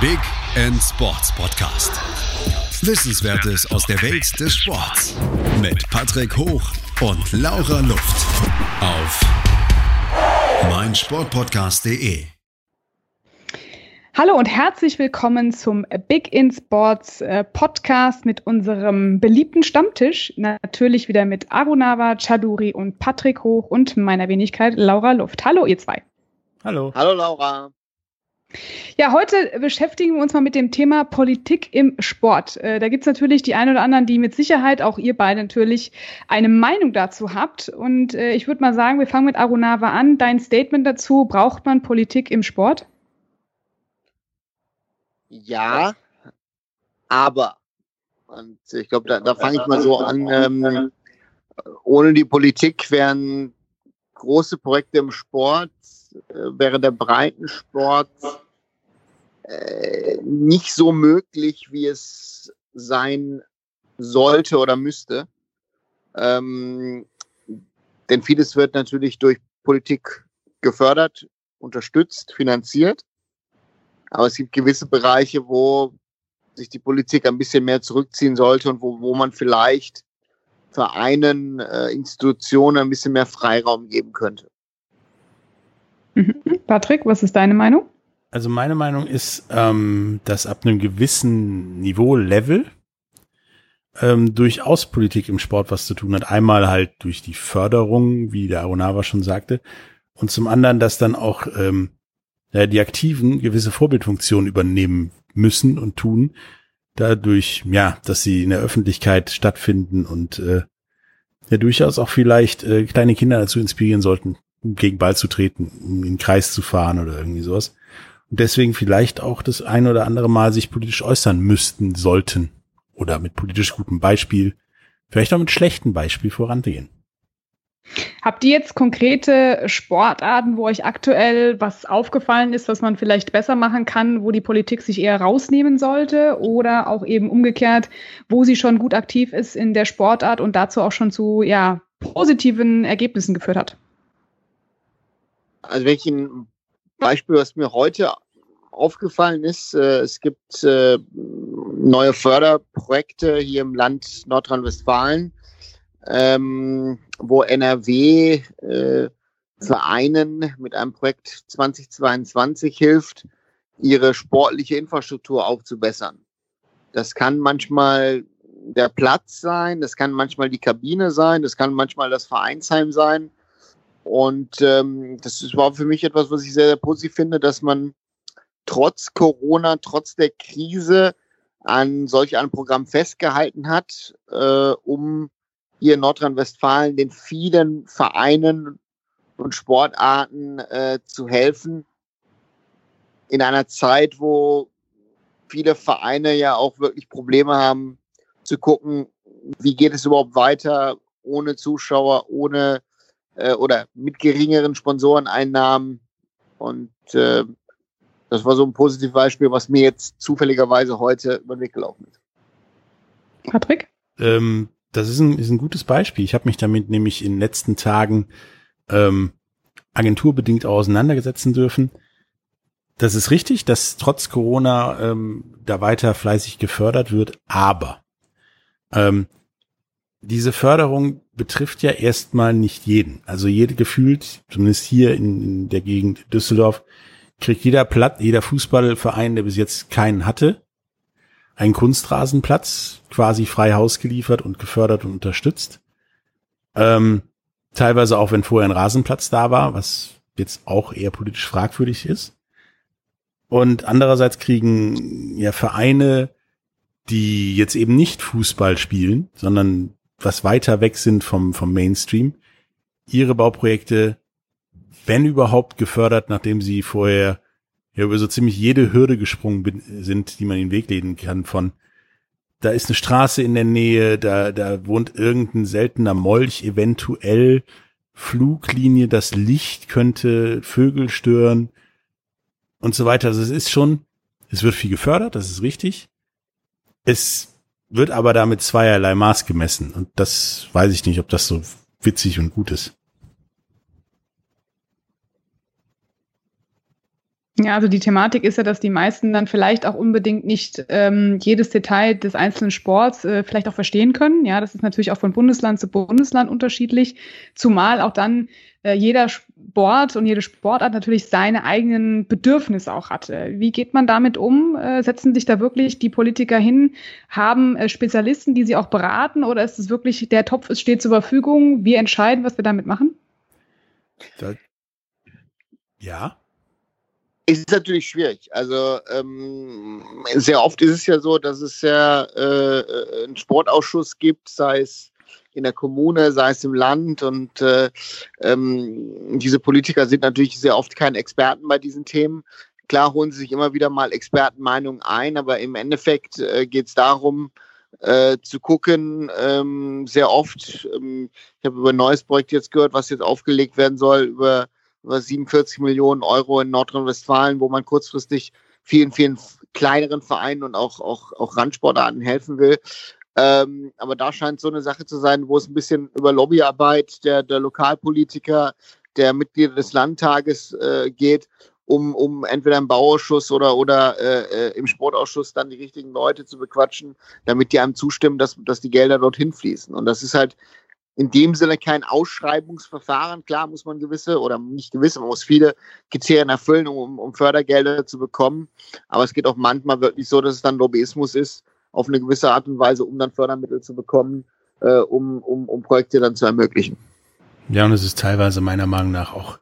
Big End Sports Podcast. Wissenswertes aus der Welt des Sports mit Patrick Hoch und Laura Luft auf meinsportpodcast.de. Hallo und herzlich willkommen zum Big in Sports äh, Podcast mit unserem beliebten Stammtisch. Natürlich wieder mit Arunava, Chaduri und Patrick Hoch und meiner Wenigkeit Laura Luft. Hallo, ihr zwei. Hallo. Hallo, Laura. Ja, heute beschäftigen wir uns mal mit dem Thema Politik im Sport. Äh, da gibt's natürlich die einen oder anderen, die mit Sicherheit, auch ihr beide natürlich, eine Meinung dazu habt. Und äh, ich würde mal sagen, wir fangen mit Arunava an. Dein Statement dazu, braucht man Politik im Sport? Ja, aber, und ich glaube, da, da fange ich mal so an, ähm, ohne die Politik wären große Projekte im Sport wäre der Breitensport äh, nicht so möglich, wie es sein sollte oder müsste. Ähm, denn vieles wird natürlich durch Politik gefördert, unterstützt, finanziert. Aber es gibt gewisse Bereiche, wo sich die Politik ein bisschen mehr zurückziehen sollte und wo, wo man vielleicht Vereinen, äh, Institutionen ein bisschen mehr Freiraum geben könnte. Mhm. Patrick, was ist deine Meinung? Also meine Meinung ist, ähm, dass ab einem gewissen Niveau, Level, ähm, durchaus Politik im Sport was zu tun hat. Einmal halt durch die Förderung, wie der Aronava schon sagte, und zum anderen, dass dann auch ähm, ja, die Aktiven gewisse Vorbildfunktionen übernehmen müssen und tun, dadurch, ja, dass sie in der Öffentlichkeit stattfinden und äh, ja durchaus auch vielleicht äh, kleine Kinder dazu inspirieren sollten, gegen Ball zu treten, um in den Kreis zu fahren oder irgendwie sowas. Und deswegen vielleicht auch das ein oder andere Mal sich politisch äußern müssten, sollten. Oder mit politisch gutem Beispiel, vielleicht auch mit schlechtem Beispiel vorangehen. Habt ihr jetzt konkrete Sportarten, wo euch aktuell was aufgefallen ist, was man vielleicht besser machen kann, wo die Politik sich eher rausnehmen sollte oder auch eben umgekehrt, wo sie schon gut aktiv ist in der Sportart und dazu auch schon zu ja, positiven Ergebnissen geführt hat? Also welchen Beispiel, was mir heute aufgefallen ist, äh, es gibt äh, neue Förderprojekte hier im Land Nordrhein-Westfalen, ähm, wo NRW äh, Vereinen mit einem Projekt 2022 hilft, ihre sportliche Infrastruktur aufzubessern. Das kann manchmal der Platz sein, das kann manchmal die Kabine sein, das kann manchmal das Vereinsheim sein. Und ähm, das war für mich etwas, was ich sehr, sehr positiv finde, dass man trotz Corona, trotz der Krise an solch einem Programm festgehalten hat, äh, um hier in Nordrhein-Westfalen den vielen Vereinen und Sportarten äh, zu helfen. In einer Zeit, wo viele Vereine ja auch wirklich Probleme haben, zu gucken, wie geht es überhaupt weiter ohne Zuschauer, ohne äh, oder mit geringeren Sponsoreneinnahmen. Und äh, das war so ein positives Beispiel, was mir jetzt zufälligerweise heute über den Weg gelaufen ist. Patrick? Ähm, das ist ein, ist ein gutes Beispiel. Ich habe mich damit nämlich in den letzten Tagen ähm, agenturbedingt auseinandergesetzen dürfen. Das ist richtig, dass trotz Corona ähm, da weiter fleißig gefördert wird, aber ähm, diese Förderung betrifft ja erstmal nicht jeden. Also jede gefühlt, zumindest hier in, in der Gegend Düsseldorf, kriegt jeder Platt, jeder Fußballverein, der bis jetzt keinen hatte, einen Kunstrasenplatz, quasi frei Haus geliefert und gefördert und unterstützt. Ähm, teilweise auch, wenn vorher ein Rasenplatz da war, was jetzt auch eher politisch fragwürdig ist. Und andererseits kriegen ja Vereine, die jetzt eben nicht Fußball spielen, sondern was weiter weg sind vom, vom Mainstream, ihre Bauprojekte, wenn überhaupt, gefördert, nachdem sie vorher ja über so ziemlich jede Hürde gesprungen sind, die man in den Weg legen kann von da ist eine Straße in der Nähe, da, da wohnt irgendein seltener Molch, eventuell Fluglinie, das Licht könnte Vögel stören und so weiter. Also es ist schon, es wird viel gefördert, das ist richtig. Es wird aber damit zweierlei Maß gemessen. Und das weiß ich nicht, ob das so witzig und gut ist. Ja, also die Thematik ist ja, dass die meisten dann vielleicht auch unbedingt nicht ähm, jedes Detail des einzelnen Sports äh, vielleicht auch verstehen können. Ja, das ist natürlich auch von Bundesland zu Bundesland unterschiedlich, zumal auch dann äh, jeder Sport und jede Sportart natürlich seine eigenen Bedürfnisse auch hatte. Wie geht man damit um? Äh, setzen sich da wirklich die Politiker hin, haben äh, Spezialisten, die sie auch beraten, oder ist es wirklich, der Topf ist, steht zur Verfügung, wir entscheiden, was wir damit machen? Ja, ist natürlich schwierig. Also ähm, sehr oft ist es ja so, dass es ja äh, einen Sportausschuss gibt, sei es in der Kommune, sei es im Land. Und äh, ähm, diese Politiker sind natürlich sehr oft keine Experten bei diesen Themen. Klar holen sie sich immer wieder mal Expertenmeinungen ein, aber im Endeffekt äh, geht es darum, äh, zu gucken, ähm, sehr oft, ähm, ich habe über ein neues Projekt jetzt gehört, was jetzt aufgelegt werden soll, über über 47 Millionen Euro in Nordrhein-Westfalen, wo man kurzfristig vielen, vielen kleineren Vereinen und auch, auch, auch Randsportarten helfen will. Ähm, aber da scheint so eine Sache zu sein, wo es ein bisschen über Lobbyarbeit der, der Lokalpolitiker, der Mitglieder des Landtages äh, geht, um, um entweder im Bauausschuss oder, oder äh, äh im Sportausschuss dann die richtigen Leute zu bequatschen, damit die einem zustimmen, dass, dass die Gelder dorthin fließen. Und das ist halt in dem Sinne kein Ausschreibungsverfahren. Klar muss man gewisse oder nicht gewisse, man muss viele Kriterien erfüllen, um, um Fördergelder zu bekommen. Aber es geht auch manchmal wirklich so, dass es dann Lobbyismus ist, auf eine gewisse Art und Weise, um dann Fördermittel zu bekommen, äh, um, um, um Projekte dann zu ermöglichen. Ja, und es ist teilweise meiner Meinung nach auch,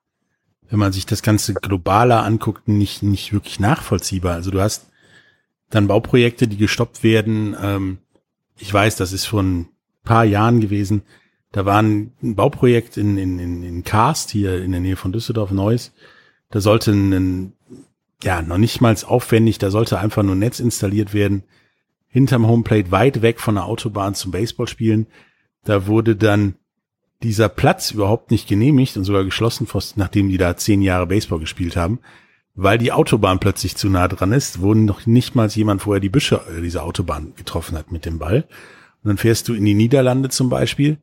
wenn man sich das Ganze globaler anguckt, nicht, nicht wirklich nachvollziehbar. Also du hast dann Bauprojekte, die gestoppt werden. Ähm, ich weiß, das ist vor ein paar Jahren gewesen da war ein, Bauprojekt in, in, in, in Karst, hier in der Nähe von Düsseldorf, Neuss. Da sollte ein, ja, noch nicht mal aufwendig, da sollte einfach nur ein Netz installiert werden, hinterm Homeplate, weit weg von der Autobahn zum Baseballspielen. Da wurde dann dieser Platz überhaupt nicht genehmigt und sogar geschlossen, nachdem die da zehn Jahre Baseball gespielt haben, weil die Autobahn plötzlich zu nah dran ist, wurden noch nicht mal jemand vorher die Büsche dieser Autobahn getroffen hat mit dem Ball. Und dann fährst du in die Niederlande zum Beispiel,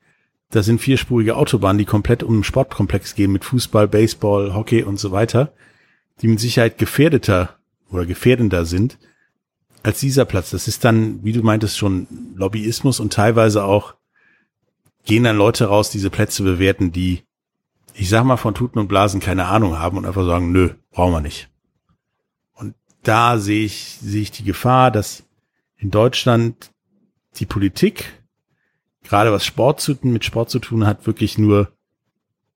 da sind vierspurige Autobahnen, die komplett um den Sportkomplex gehen mit Fußball, Baseball, Hockey und so weiter, die mit Sicherheit gefährdeter oder gefährdender sind als dieser Platz. Das ist dann, wie du meintest, schon Lobbyismus und teilweise auch gehen dann Leute raus, diese Plätze bewerten, die, ich sag mal, von Tuten und Blasen keine Ahnung haben und einfach sagen, nö, brauchen wir nicht. Und da sehe ich, sehe ich die Gefahr, dass in Deutschland die Politik gerade was Sport zu, mit Sport zu tun hat, wirklich nur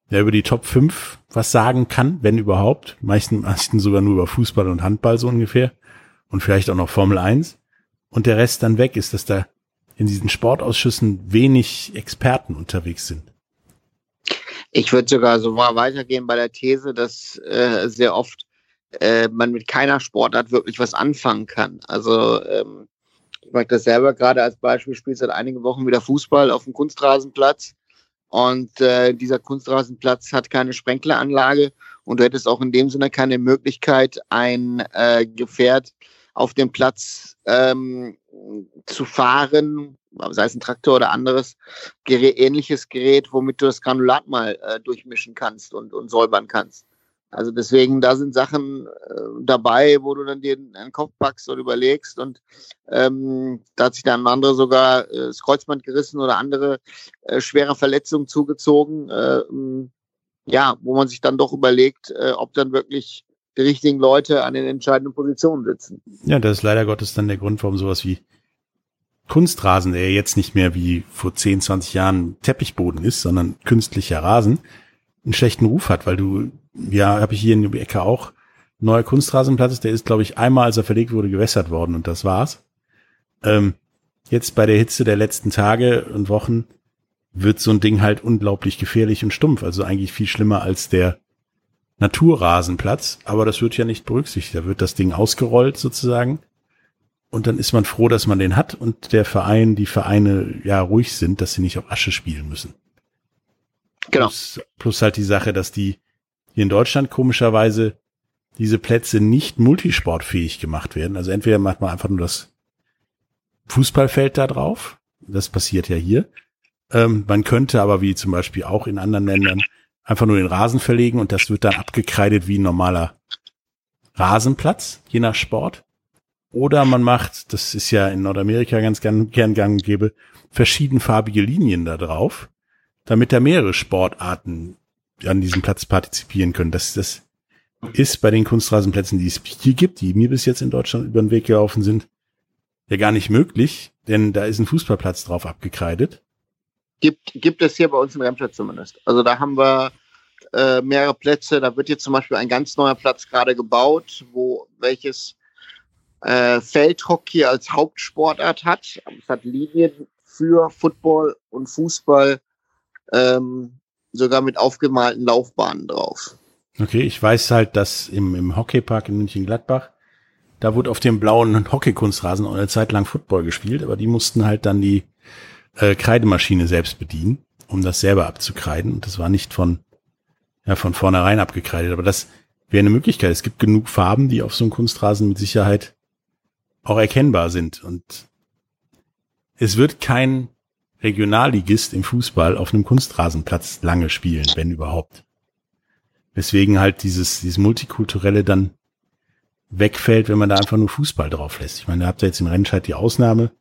ja, über die Top 5 was sagen kann, wenn überhaupt. Meisten, meisten sogar nur über Fußball und Handball so ungefähr. Und vielleicht auch noch Formel 1. Und der Rest dann weg ist, dass da in diesen Sportausschüssen wenig Experten unterwegs sind. Ich würde sogar so mal weitergehen bei der These, dass äh, sehr oft äh, man mit keiner Sportart wirklich was anfangen kann. Also ähm, ich mag das selber gerade als Beispiel, spiele seit einigen Wochen wieder Fußball auf dem Kunstrasenplatz. Und äh, dieser Kunstrasenplatz hat keine Sprenkleranlage und du hättest auch in dem Sinne keine Möglichkeit, ein äh, Gefährt auf dem Platz ähm, zu fahren, sei es ein Traktor oder anderes Gerät, ähnliches Gerät, womit du das Granulat mal äh, durchmischen kannst und, und säubern kannst. Also deswegen, da sind Sachen äh, dabei, wo du dann dir einen Kopf packst und überlegst und ähm, da hat sich dann ein anderer sogar äh, das Kreuzband gerissen oder andere äh, schwere Verletzungen zugezogen. Äh, ja, wo man sich dann doch überlegt, äh, ob dann wirklich die richtigen Leute an den entscheidenden Positionen sitzen. Ja, das ist leider Gottes dann der Grund, warum sowas wie Kunstrasen, der jetzt nicht mehr wie vor 10, 20 Jahren Teppichboden ist, sondern künstlicher Rasen, einen schlechten Ruf hat, weil du ja, habe ich hier in der Ecke auch neuer Kunstrasenplatz. Der ist, glaube ich, einmal, als er verlegt wurde, gewässert worden und das war's. Ähm, jetzt bei der Hitze der letzten Tage und Wochen wird so ein Ding halt unglaublich gefährlich und stumpf. Also eigentlich viel schlimmer als der Naturrasenplatz. Aber das wird ja nicht berücksichtigt. Da wird das Ding ausgerollt sozusagen. Und dann ist man froh, dass man den hat und der Verein, die Vereine ja ruhig sind, dass sie nicht auf Asche spielen müssen. Genau. Plus, plus halt die Sache, dass die hier in Deutschland komischerweise diese Plätze nicht multisportfähig gemacht werden. Also entweder macht man einfach nur das Fußballfeld da drauf. Das passiert ja hier. Ähm, man könnte aber wie zum Beispiel auch in anderen Ländern einfach nur den Rasen verlegen und das wird dann abgekreidet wie ein normaler Rasenplatz, je nach Sport. Oder man macht, das ist ja in Nordamerika ganz gern, gern gang und gäbe, verschiedenfarbige Linien da drauf, damit da mehrere Sportarten an diesem Platz partizipieren können. Das, das ist bei den Kunstrasenplätzen, die es hier gibt, die mir bis jetzt in Deutschland über den Weg gelaufen sind, ja gar nicht möglich, denn da ist ein Fußballplatz drauf abgekreidet. Gibt, gibt es hier bei uns in Remscheid zumindest. Also da haben wir äh, mehrere Plätze. Da wird jetzt zum Beispiel ein ganz neuer Platz gerade gebaut, wo welches äh, Feldhockey als Hauptsportart hat. Es hat Linien für Football und Fußball, ähm, sogar mit aufgemalten Laufbahnen drauf. Okay, ich weiß halt, dass im, im Hockeypark in München-Gladbach, da wurde auf dem blauen Hockeykunstrasen auch eine Zeit lang Football gespielt, aber die mussten halt dann die äh, Kreidemaschine selbst bedienen, um das selber abzukreiden. Und das war nicht von, ja, von vornherein abgekreidet. Aber das wäre eine Möglichkeit. Es gibt genug Farben, die auf so einem Kunstrasen mit Sicherheit auch erkennbar sind. Und es wird kein Regionalligist im Fußball auf einem Kunstrasenplatz lange spielen, wenn überhaupt. Weswegen halt dieses, dieses Multikulturelle dann wegfällt, wenn man da einfach nur Fußball drauf lässt. Ich meine, da habt ihr jetzt in Rennscheid die Ausnahme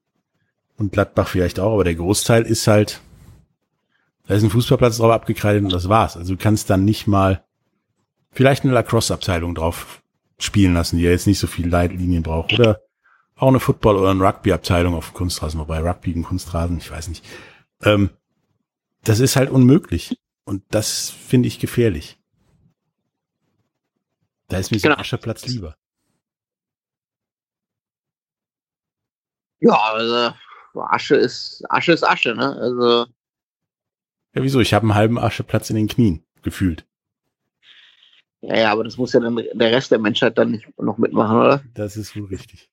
und Gladbach vielleicht auch, aber der Großteil ist halt, da ist ein Fußballplatz drauf abgekreidet und das war's. Also du kannst dann nicht mal vielleicht eine Lacrosse-Abteilung drauf spielen lassen, die ja jetzt nicht so viel Leitlinien braucht. Oder auch eine Football- oder eine Rugby-Abteilung auf dem Kunstrasen, wobei Rugby ein Kunstrasen, ich weiß nicht. Ähm, das ist halt unmöglich. Und das finde ich gefährlich. Da ist mir so ein genau. Ascheplatz lieber. Ja, also Asche ist Asche ist Asche, ne? Also ja, wieso? Ich habe einen halben Ascheplatz in den Knien gefühlt. Ja, ja, aber das muss ja dann der Rest der Menschheit dann nicht noch mitmachen, oder? Das ist wohl richtig.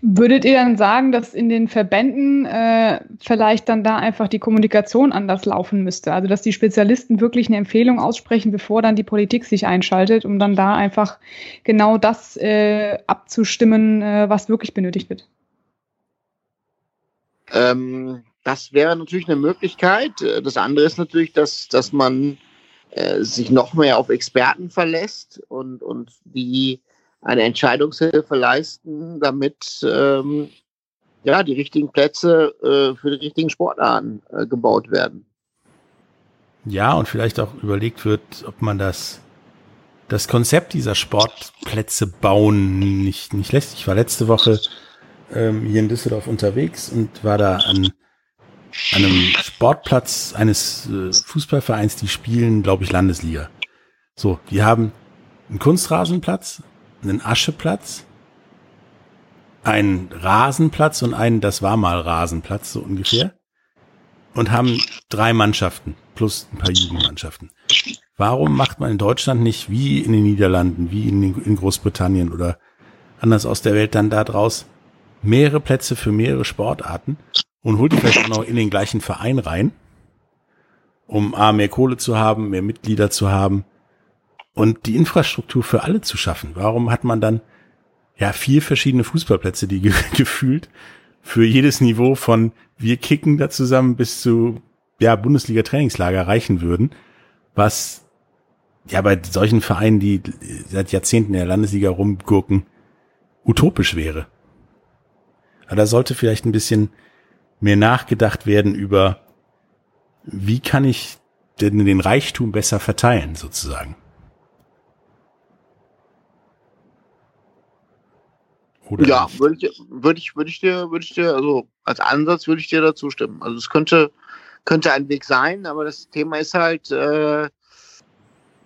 Würdet ihr dann sagen, dass in den Verbänden äh, vielleicht dann da einfach die Kommunikation anders laufen müsste? Also dass die Spezialisten wirklich eine Empfehlung aussprechen, bevor dann die Politik sich einschaltet, um dann da einfach genau das äh, abzustimmen, äh, was wirklich benötigt wird? Ähm, das wäre natürlich eine Möglichkeit. Das andere ist natürlich, dass, dass man äh, sich noch mehr auf Experten verlässt und, und die eine Entscheidungshilfe leisten, damit ähm, ja, die richtigen Plätze äh, für die richtigen Sportarten äh, gebaut werden. Ja, und vielleicht auch überlegt wird, ob man das, das Konzept dieser Sportplätze bauen nicht, nicht lässt. Ich war letzte Woche ähm, hier in Düsseldorf unterwegs und war da an einem Sportplatz eines äh, Fußballvereins, die spielen, glaube ich, Landesliga. So, die haben einen Kunstrasenplatz, einen Ascheplatz, einen Rasenplatz und einen, das war mal Rasenplatz, so ungefähr. Und haben drei Mannschaften plus ein paar Jugendmannschaften. Warum macht man in Deutschland nicht wie in den Niederlanden, wie in, in Großbritannien oder anders aus der Welt dann da draus mehrere Plätze für mehrere Sportarten und holt die vielleicht auch noch in den gleichen Verein rein, um A, mehr Kohle zu haben, mehr Mitglieder zu haben und die Infrastruktur für alle zu schaffen. Warum hat man dann ja vier verschiedene Fußballplätze, die ge gefühlt für jedes Niveau von wir kicken da zusammen bis zu ja Bundesliga Trainingslager reichen würden, was ja bei solchen Vereinen, die seit Jahrzehnten in der Landesliga rumgurken, utopisch wäre. Aber da sollte vielleicht ein bisschen mehr nachgedacht werden über, wie kann ich denn den Reichtum besser verteilen, sozusagen. Oder ja, würde ich, würde ich, würde ich dir, würde ich dir, also als Ansatz würde ich dir dazu stimmen. Also es könnte, könnte ein Weg sein, aber das Thema ist halt, äh,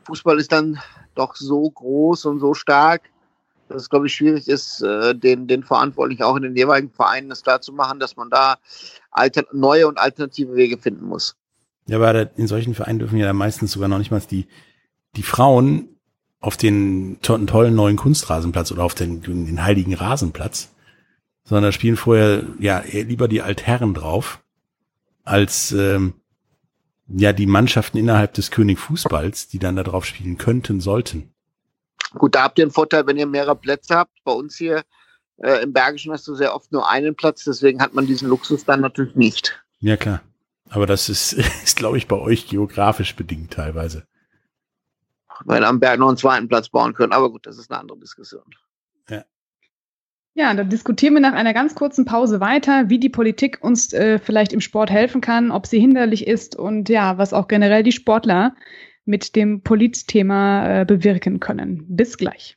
Fußball ist dann doch so groß und so stark, dass es, glaube ich, schwierig ist, äh, den, den Verantwortlichen auch in den jeweiligen Vereinen das klar zu machen, dass man da alter, neue und alternative Wege finden muss. Ja, aber in solchen Vereinen dürfen ja meistens sogar noch nicht mal die, die Frauen auf den to tollen neuen Kunstrasenplatz oder auf den, den heiligen Rasenplatz, sondern da spielen vorher ja lieber die Altherren drauf, als ähm, ja die Mannschaften innerhalb des König Fußballs, die dann da drauf spielen könnten, sollten. Gut, da habt ihr einen Vorteil, wenn ihr mehrere Plätze habt. Bei uns hier äh, im Bergischen hast du sehr oft nur einen Platz, deswegen hat man diesen Luxus dann natürlich nicht. Ja, klar. Aber das ist, ist glaube ich, bei euch geografisch bedingt teilweise. Weil am Berg noch einen zweiten Platz bauen können. Aber gut, das ist eine andere Diskussion. Ja. Ja, dann diskutieren wir nach einer ganz kurzen Pause weiter, wie die Politik uns äh, vielleicht im Sport helfen kann, ob sie hinderlich ist und ja, was auch generell die Sportler mit dem Polizthema äh, bewirken können. Bis gleich.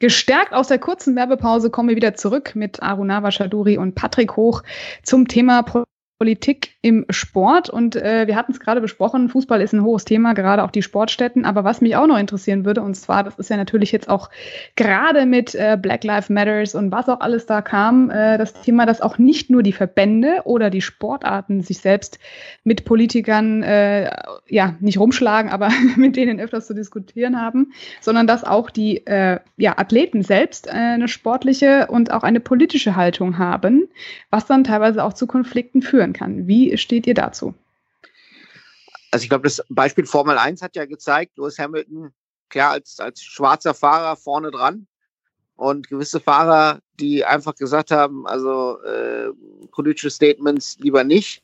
Gestärkt aus der kurzen Werbepause kommen wir wieder zurück mit Arunava Shaduri und Patrick Hoch zum Thema Politik im Sport. Und äh, wir hatten es gerade besprochen, Fußball ist ein hohes Thema, gerade auch die Sportstätten. Aber was mich auch noch interessieren würde, und zwar, das ist ja natürlich jetzt auch gerade mit äh, Black Lives Matters und was auch alles da kam, äh, das Thema, dass auch nicht nur die Verbände oder die Sportarten sich selbst mit Politikern, äh, ja, nicht rumschlagen, aber mit denen öfters zu diskutieren haben, sondern dass auch die äh, ja, Athleten selbst äh, eine sportliche und auch eine politische Haltung haben, was dann teilweise auch zu Konflikten führen führen kann. Wie steht ihr dazu? Also ich glaube, das Beispiel Formel 1 hat ja gezeigt, Lewis Hamilton, klar, als, als schwarzer Fahrer vorne dran und gewisse Fahrer, die einfach gesagt haben, also äh, politische Statements lieber nicht.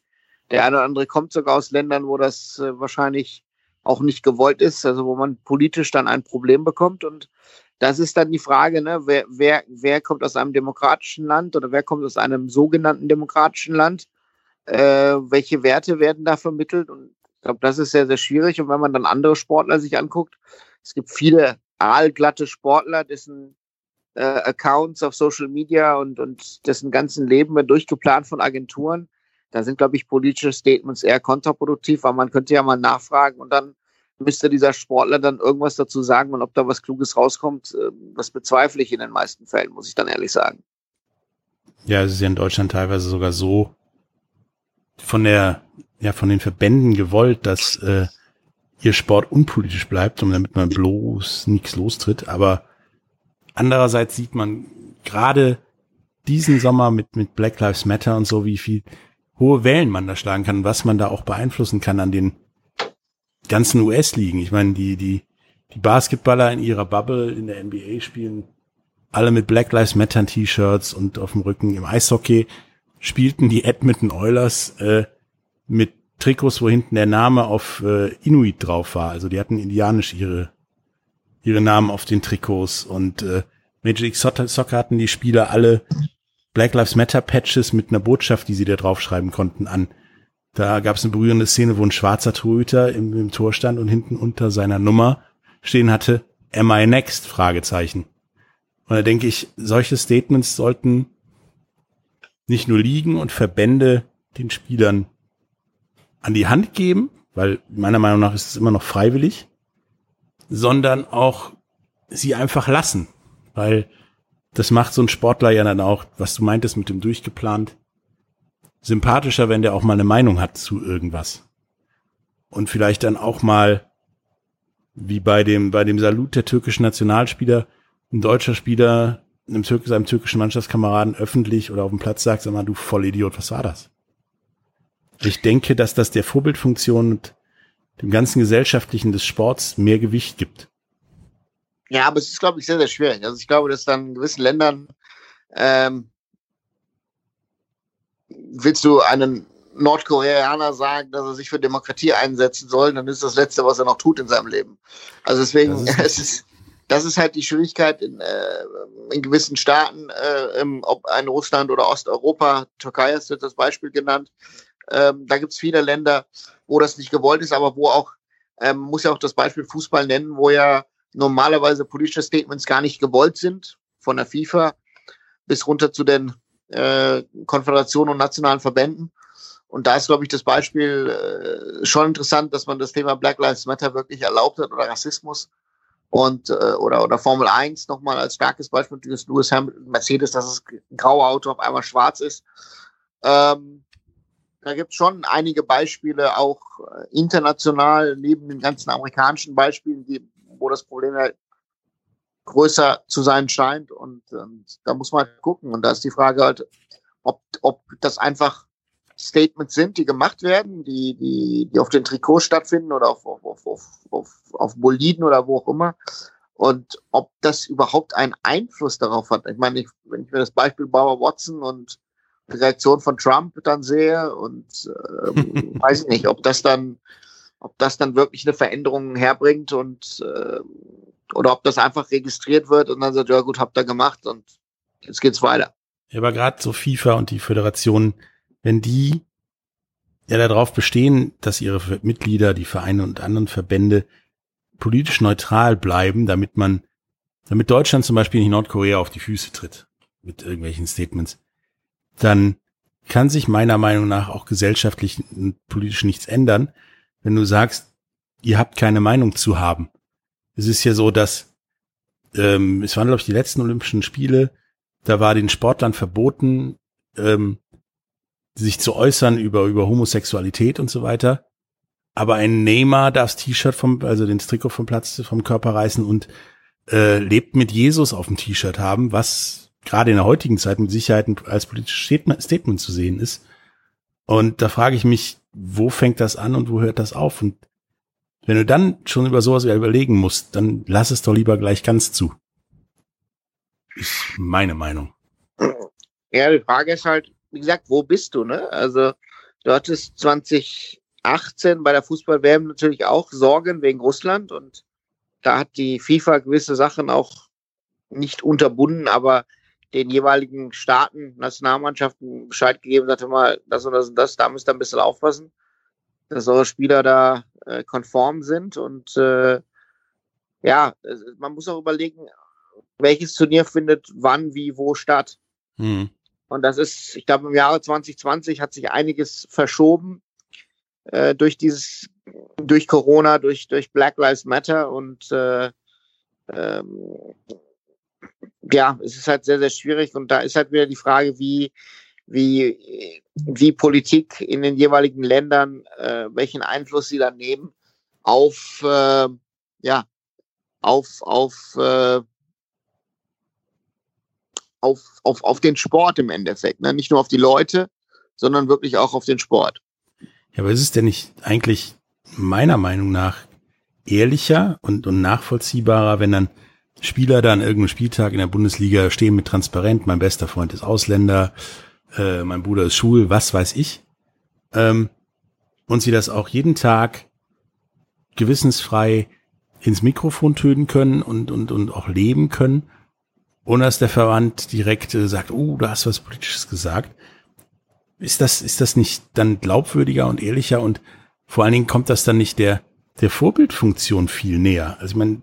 Der eine oder andere kommt sogar aus Ländern, wo das äh, wahrscheinlich auch nicht gewollt ist, also wo man politisch dann ein Problem bekommt. Und das ist dann die Frage, ne, wer, wer, wer kommt aus einem demokratischen Land oder wer kommt aus einem sogenannten demokratischen Land äh, welche Werte werden da vermittelt. Und ich glaube, das ist sehr, sehr schwierig. Und wenn man dann andere Sportler sich anguckt, es gibt viele aalglatte Sportler, dessen äh, Accounts auf Social Media und, und dessen ganzen Leben wird durchgeplant von Agenturen. Da sind, glaube ich, politische Statements eher kontraproduktiv, weil man könnte ja mal nachfragen und dann müsste dieser Sportler dann irgendwas dazu sagen und ob da was Kluges rauskommt, äh, das bezweifle ich in den meisten Fällen, muss ich dann ehrlich sagen. Ja, es ist ja in Deutschland teilweise sogar so, von der, ja, von den Verbänden gewollt, dass äh, ihr Sport unpolitisch bleibt, um damit man bloß nichts lostritt. Aber andererseits sieht man gerade diesen Sommer mit, mit Black Lives Matter und so, wie viel hohe Wellen man da schlagen kann, was man da auch beeinflussen kann an den ganzen US-Ligen. Ich meine, die, die, die Basketballer in ihrer Bubble in der NBA spielen alle mit Black Lives Matter T-Shirts und auf dem Rücken im Eishockey spielten die Edmonton Oilers äh, mit Trikots, wo hinten der Name auf äh, Inuit drauf war. Also die hatten indianisch ihre ihre Namen auf den Trikots und äh, Major League Soccer hatten die Spieler alle Black Lives Matter Patches mit einer Botschaft, die sie da draufschreiben konnten, an. Da gab es eine berührende Szene, wo ein schwarzer Torhüter im, im Tor stand und hinten unter seiner Nummer stehen hatte, Am I next? Fragezeichen. Und da denke ich, solche Statements sollten nicht nur Ligen und Verbände den Spielern an die Hand geben, weil meiner Meinung nach ist es immer noch freiwillig, sondern auch sie einfach lassen, weil das macht so ein Sportler ja dann auch, was du meintest mit dem durchgeplant, sympathischer, wenn der auch mal eine Meinung hat zu irgendwas. Und vielleicht dann auch mal, wie bei dem, bei dem Salut der türkischen Nationalspieler, ein deutscher Spieler einem Türk seinem türkischen Mannschaftskameraden öffentlich oder auf dem Platz sagt, sag mal, du Vollidiot, was war das? Ich denke, dass das der Vorbildfunktion und dem ganzen Gesellschaftlichen des Sports mehr Gewicht gibt. Ja, aber es ist, glaube ich, sehr, sehr schwierig. Also ich glaube, dass dann in gewissen Ländern ähm, willst du einen Nordkoreaner sagen, dass er sich für Demokratie einsetzen soll, dann ist das Letzte, was er noch tut in seinem Leben. Also deswegen, ist es ist, das ist halt die Schwierigkeit in, äh, in gewissen Staaten, äh, im, ob ein Russland oder Osteuropa, Türkei ist jetzt das Beispiel genannt. Ähm, da gibt es viele Länder, wo das nicht gewollt ist, aber wo auch, ähm, muss ja auch das Beispiel Fußball nennen, wo ja normalerweise politische Statements gar nicht gewollt sind, von der FIFA bis runter zu den äh, Konföderationen und nationalen Verbänden. Und da ist, glaube ich, das Beispiel äh, schon interessant, dass man das Thema Black Lives Matter wirklich erlaubt hat oder Rassismus und äh, oder oder Formel 1 nochmal als starkes Beispiel dieses Lewis Hamilton Mercedes, dass das graue Auto auf einmal schwarz ist. Ähm, da gibt es schon einige Beispiele, auch äh, international, neben den ganzen amerikanischen Beispielen, die, wo das Problem ja größer zu sein scheint. Und, und da muss man halt gucken. Und da ist die Frage halt, ob, ob das einfach Statements sind, die gemacht werden, die, die, die auf den Trikots stattfinden oder auf, auf, auf, auf, auf, auf Boliden oder wo auch immer. Und ob das überhaupt einen Einfluss darauf hat. Ich meine, ich, wenn ich mir das Beispiel Bauer Watson und die Reaktion von Trump dann sehe und ähm, weiß ich nicht, ob das dann, ob das dann wirklich eine Veränderung herbringt und äh, oder ob das einfach registriert wird und dann sagt, ja gut, habt ihr gemacht und jetzt geht's weiter. Ja, aber gerade so FIFA und die Föderation, wenn die ja darauf bestehen, dass ihre Mitglieder, die Vereine und anderen Verbände politisch neutral bleiben, damit man, damit Deutschland zum Beispiel nicht Nordkorea auf die Füße tritt mit irgendwelchen Statements, dann kann sich meiner Meinung nach auch gesellschaftlich und politisch nichts ändern, wenn du sagst, ihr habt keine Meinung zu haben. Es ist ja so, dass ähm, es waren, glaube ich, die letzten Olympischen Spiele, da war den Sportlern verboten, ähm, sich zu äußern über, über Homosexualität und so weiter. Aber ein Neymar darf das T-Shirt vom, also den Trikot vom Platz, vom Körper reißen und äh, lebt mit Jesus auf dem T-Shirt haben, was gerade in der heutigen Zeit mit Sicherheit als politisches Statement zu sehen ist. Und da frage ich mich, wo fängt das an und wo hört das auf? Und wenn du dann schon über sowas überlegen musst, dann lass es doch lieber gleich ganz zu. Ist meine Meinung. Ja, die Frage ist halt, wie gesagt, wo bist du, ne? Also, du hattest 2018 bei der Fußball-WM natürlich auch Sorgen wegen Russland und da hat die FIFA gewisse Sachen auch nicht unterbunden, aber den jeweiligen Staaten, Nationalmannschaften Bescheid gegeben, sagte mal, das und das und das, da müsst ihr ein bisschen aufpassen, dass eure Spieler da äh, konform sind und äh, ja, man muss auch überlegen, welches Turnier findet wann, wie, wo statt. Mhm. Und das ist, ich glaube, im Jahre 2020 hat sich einiges verschoben äh, durch dieses, durch Corona, durch, durch Black Lives Matter und äh, ähm, ja, es ist halt sehr, sehr schwierig und da ist halt wieder die Frage, wie, wie, wie Politik in den jeweiligen Ländern, äh, welchen Einfluss sie dann nehmen auf, äh, ja, auf, auf, äh, auf, auf, auf den Sport im Endeffekt. Ne? Nicht nur auf die Leute, sondern wirklich auch auf den Sport. Ja, aber ist es denn nicht eigentlich meiner Meinung nach ehrlicher und, und nachvollziehbarer, wenn dann Spieler da an irgendeinem Spieltag in der Bundesliga stehen mit Transparent, mein bester Freund ist Ausländer, äh, mein Bruder ist schwul, was weiß ich. Ähm, und sie das auch jeden Tag gewissensfrei ins Mikrofon tönen können und, und, und auch leben können, ohne dass der Verwandt direkt äh, sagt, oh, du hast was Politisches gesagt. Ist das, ist das nicht dann glaubwürdiger und ehrlicher und vor allen Dingen kommt das dann nicht der, der Vorbildfunktion viel näher? Also ich meine,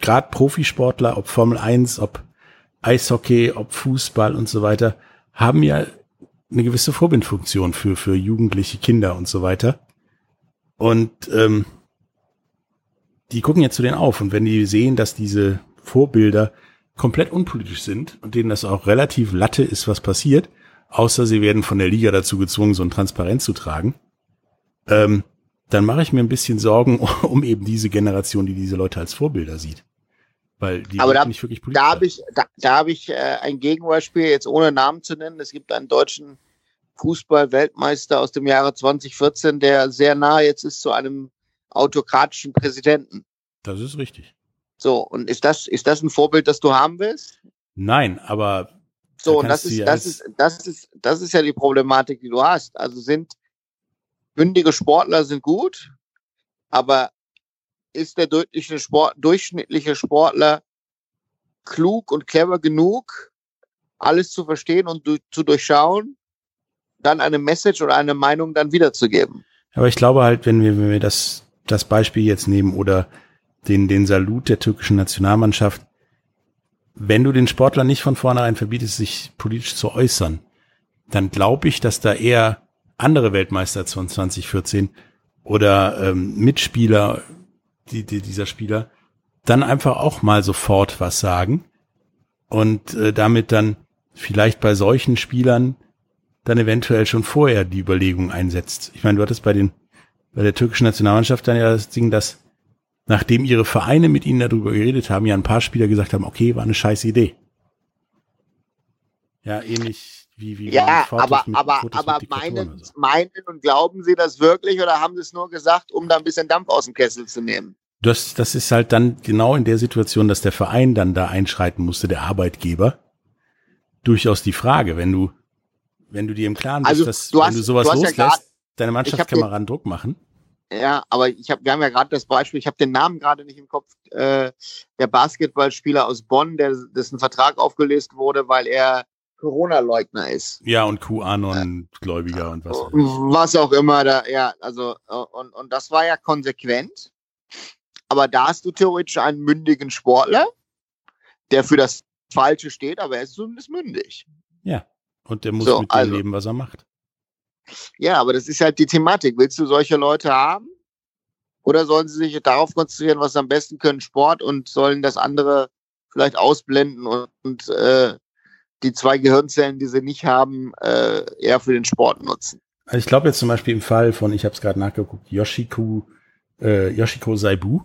gerade Profisportler, ob Formel 1, ob Eishockey, ob Fußball und so weiter, haben ja eine gewisse Vorbildfunktion für, für jugendliche Kinder und so weiter. Und ähm, die gucken jetzt zu denen auf. Und wenn die sehen, dass diese Vorbilder komplett unpolitisch sind und denen das auch relativ Latte ist, was passiert, außer sie werden von der Liga dazu gezwungen, so ein Transparent zu tragen, ähm, dann mache ich mir ein bisschen Sorgen um eben diese Generation, die diese Leute als Vorbilder sieht. Weil die Aber da, nicht wirklich politisch da habe ich, da, da hab ich äh, ein Gegenbeispiel, jetzt ohne Namen zu nennen. Es gibt einen deutschen Fußball-Weltmeister aus dem Jahre 2014, der sehr nah jetzt ist zu einem autokratischen Präsidenten. Das ist richtig. So, und ist das, ist das ein Vorbild, das du haben willst? Nein, aber. So, und das ist, das ist, das ist, das ist ja die Problematik, die du hast. Also sind bündige Sportler sind gut, aber ist der durchschnittliche, Sport, durchschnittliche Sportler klug und clever genug, alles zu verstehen und zu durchschauen, dann eine Message oder eine Meinung dann wiederzugeben. Aber ich glaube halt, wenn wir, wenn wir das, das Beispiel jetzt nehmen oder den, den Salut der türkischen Nationalmannschaft, wenn du den Sportler nicht von vornherein verbietest, sich politisch zu äußern, dann glaube ich, dass da eher andere Weltmeister von 2014 oder ähm, Mitspieler die, die, dieser Spieler dann einfach auch mal sofort was sagen und äh, damit dann vielleicht bei solchen Spielern dann eventuell schon vorher die Überlegung einsetzt. Ich meine, du hattest bei den bei der türkischen Nationalmannschaft dann ja das Ding, dass nachdem ihre Vereine mit ihnen darüber geredet haben, ja ein paar Spieler gesagt haben, okay, war eine scheiß Idee. Ja, ähnlich wie wie ja, aber aber aber meinen, so. meinen und glauben Sie das wirklich oder haben Sie es nur gesagt, um da ein bisschen Dampf aus dem Kessel zu nehmen? Das, das ist halt dann genau in der Situation, dass der Verein dann da einschreiten musste, der Arbeitgeber. Durchaus die Frage, wenn du, wenn du dir im Klaren bist, also, dass du hast, wenn du sowas du loslässt, ja grad, deine Mannschaftskameraden Druck machen. Ja, aber ich habe, wir haben ja gerade das Beispiel, ich habe den Namen gerade nicht im Kopf, äh, der Basketballspieler aus Bonn, der dessen Vertrag aufgelöst wurde, weil er Corona-Leugner ist. Ja, und QAnon-Gläubiger und was. Was auch immer da, ja, also, und, und das war ja konsequent. Aber da hast du theoretisch einen mündigen Sportler, der für das Falsche steht, aber er ist zumindest mündig. Ja, und der muss so, mit dem also, leben, was er macht. Ja, aber das ist halt die Thematik. Willst du solche Leute haben? Oder sollen sie sich darauf konzentrieren, was sie am besten können, Sport, und sollen das andere vielleicht ausblenden und, und äh, die zwei Gehirnzellen, die sie nicht haben, äh, eher für den Sport nutzen? Also ich glaube jetzt zum Beispiel im Fall von, ich habe es gerade nachgeguckt, Yoshiko, äh, Yoshiko Saibu,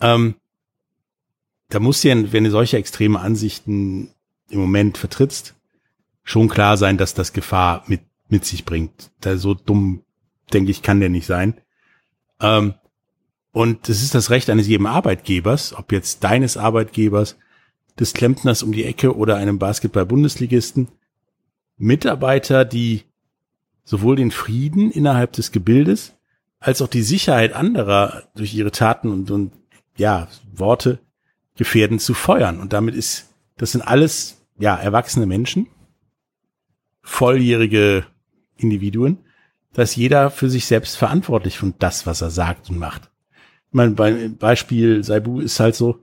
ähm, da muss dir, wenn du solche extreme Ansichten im Moment vertrittst, schon klar sein, dass das Gefahr mit mit sich bringt. Da so dumm, denke ich, kann der nicht sein. Ähm, und es ist das Recht eines jedem Arbeitgebers, ob jetzt deines Arbeitgebers, des Klempners um die Ecke oder einem Basketball-Bundesligisten, Mitarbeiter, die sowohl den Frieden innerhalb des Gebildes als auch die Sicherheit anderer durch ihre Taten und, und ja, Worte gefährden zu feuern. Und damit ist, das sind alles, ja, erwachsene Menschen, volljährige Individuen, dass jeder für sich selbst verantwortlich von das, was er sagt und macht. Mein Beispiel Saibu ist halt so,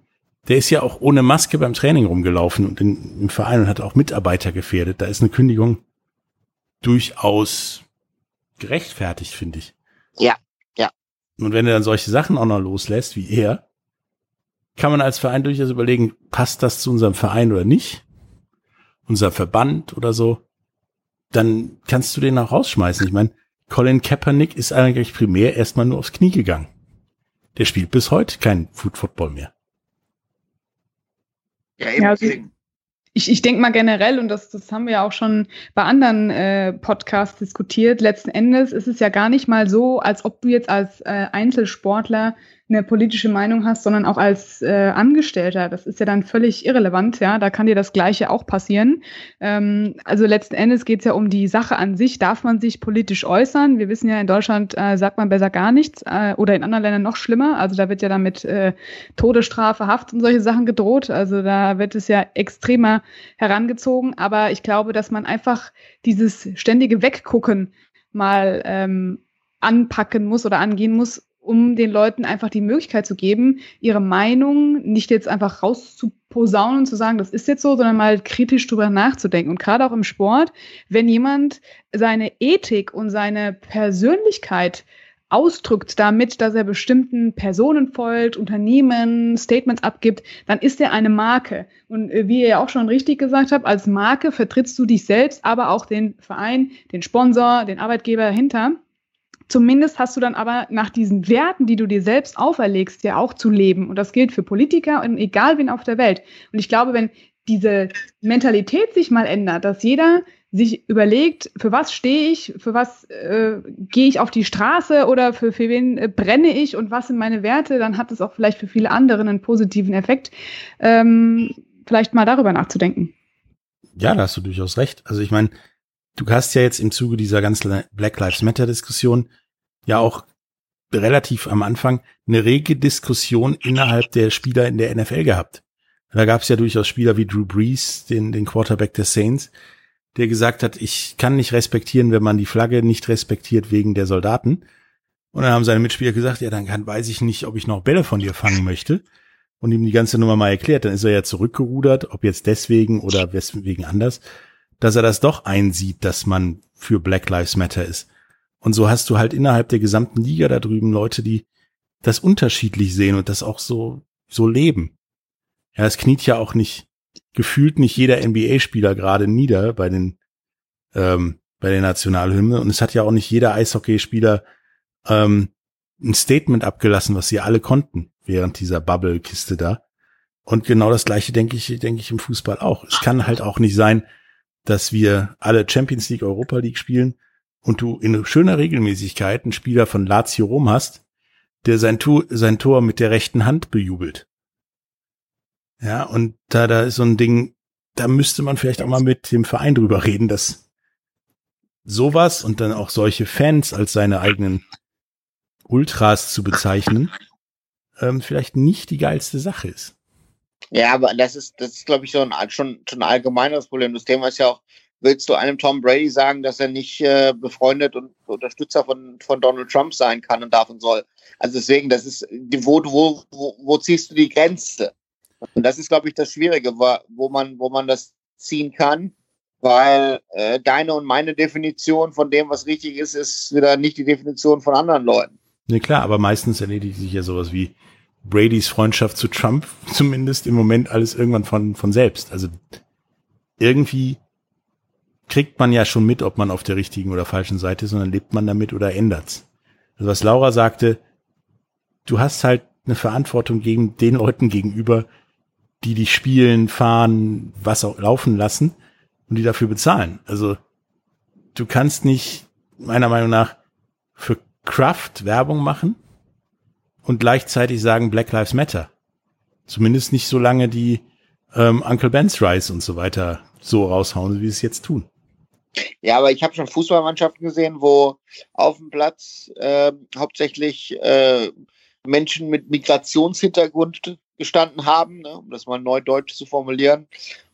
der ist ja auch ohne Maske beim Training rumgelaufen und in, im Verein und hat auch Mitarbeiter gefährdet. Da ist eine Kündigung durchaus gerechtfertigt, finde ich. Ja, ja. Und wenn er dann solche Sachen auch noch loslässt, wie er, kann man als Verein durchaus überlegen, passt das zu unserem Verein oder nicht? Unser Verband oder so dann kannst du den auch rausschmeißen. Ich meine, Colin Kaepernick ist eigentlich primär erstmal nur aufs Knie gegangen. Der spielt bis heute kein Food Football mehr. Ja, eben. Ja, also ich, ich denke mal generell, und das, das haben wir ja auch schon bei anderen äh, Podcasts diskutiert, letzten Endes ist es ja gar nicht mal so, als ob du jetzt als äh, Einzelsportler eine politische Meinung hast, sondern auch als äh, Angestellter. Das ist ja dann völlig irrelevant, ja. Da kann dir das Gleiche auch passieren. Ähm, also letzten Endes geht es ja um die Sache an sich. Darf man sich politisch äußern? Wir wissen ja, in Deutschland äh, sagt man besser gar nichts äh, oder in anderen Ländern noch schlimmer. Also da wird ja dann mit äh, Todesstrafe, Haft und solche Sachen gedroht. Also da wird es ja extremer herangezogen. Aber ich glaube, dass man einfach dieses ständige Weggucken mal ähm, anpacken muss oder angehen muss, um den Leuten einfach die Möglichkeit zu geben, ihre Meinung nicht jetzt einfach rauszuposaunen und zu sagen, das ist jetzt so, sondern mal kritisch drüber nachzudenken. Und gerade auch im Sport, wenn jemand seine Ethik und seine Persönlichkeit ausdrückt damit, dass er bestimmten Personen folgt, Unternehmen, Statements abgibt, dann ist er eine Marke. Und äh, wie ihr ja auch schon richtig gesagt habt, als Marke vertrittst du dich selbst, aber auch den Verein, den Sponsor, den Arbeitgeber dahinter. Zumindest hast du dann aber nach diesen Werten, die du dir selbst auferlegst, ja auch zu leben. Und das gilt für Politiker und egal wen auf der Welt. Und ich glaube, wenn diese Mentalität sich mal ändert, dass jeder sich überlegt, für was stehe ich, für was äh, gehe ich auf die Straße oder für, für wen äh, brenne ich und was sind meine Werte, dann hat es auch vielleicht für viele andere einen positiven Effekt, ähm, vielleicht mal darüber nachzudenken. Ja, da hast du durchaus recht. Also ich meine, du hast ja jetzt im Zuge dieser ganzen Black Lives Matter Diskussion ja auch relativ am Anfang eine rege Diskussion innerhalb der Spieler in der NFL gehabt. Da gab es ja durchaus Spieler wie Drew Brees, den, den Quarterback der Saints, der gesagt hat, ich kann nicht respektieren, wenn man die Flagge nicht respektiert wegen der Soldaten. Und dann haben seine Mitspieler gesagt, ja, dann kann, weiß ich nicht, ob ich noch Bälle von dir fangen möchte. Und ihm die ganze Nummer mal erklärt. Dann ist er ja zurückgerudert, ob jetzt deswegen oder weswegen anders dass er das doch einsieht, dass man für Black Lives Matter ist. Und so hast du halt innerhalb der gesamten Liga da drüben Leute, die das unterschiedlich sehen und das auch so, so leben. Ja, es kniet ja auch nicht, gefühlt nicht jeder NBA-Spieler gerade nieder bei den, ähm, bei der Nationalhymne. Und es hat ja auch nicht jeder Eishockeyspieler ähm, ein Statement abgelassen, was sie alle konnten während dieser Bubble-Kiste da. Und genau das gleiche denke ich, denke ich im Fußball auch. Es kann halt auch nicht sein, dass wir alle Champions League, Europa League spielen und du in schöner Regelmäßigkeit einen Spieler von Lazio Rom hast, der sein, Tor, sein Tor mit der rechten Hand bejubelt. Ja, und da, da ist so ein Ding, da müsste man vielleicht auch mal mit dem Verein drüber reden, dass sowas und dann auch solche Fans als seine eigenen Ultras zu bezeichnen, ähm, vielleicht nicht die geilste Sache ist. Ja, aber das ist, das ist, glaube ich, so ein, schon, schon ein allgemeines Problem. Das Thema ist ja auch, willst du einem Tom Brady sagen, dass er nicht äh, befreundet und Unterstützer von, von Donald Trump sein kann und darf und soll? Also deswegen, das ist, wo, wo, wo, wo ziehst du die Grenze? Und das ist, glaube ich, das Schwierige, wo man, wo man das ziehen kann, weil äh, deine und meine Definition von dem, was richtig ist, ist wieder nicht die Definition von anderen Leuten. Ne, klar, aber meistens erledigt sich ja sowas wie Bradys Freundschaft zu Trump zumindest im Moment alles irgendwann von, von selbst. Also irgendwie kriegt man ja schon mit, ob man auf der richtigen oder falschen Seite ist, sondern lebt man damit oder ändert's. Also was Laura sagte, du hast halt eine Verantwortung gegen den Leuten gegenüber, die dich spielen, fahren, was auch laufen lassen und die dafür bezahlen. Also du kannst nicht meiner Meinung nach für Kraft Werbung machen und gleichzeitig sagen Black Lives Matter. Zumindest nicht so lange die ähm, Uncle Ben's Rise und so weiter so raushauen, wie sie es jetzt tun. Ja, aber ich habe schon Fußballmannschaften gesehen, wo auf dem Platz äh, hauptsächlich äh, Menschen mit Migrationshintergrund gestanden haben, ne, um das mal neudeutsch zu formulieren,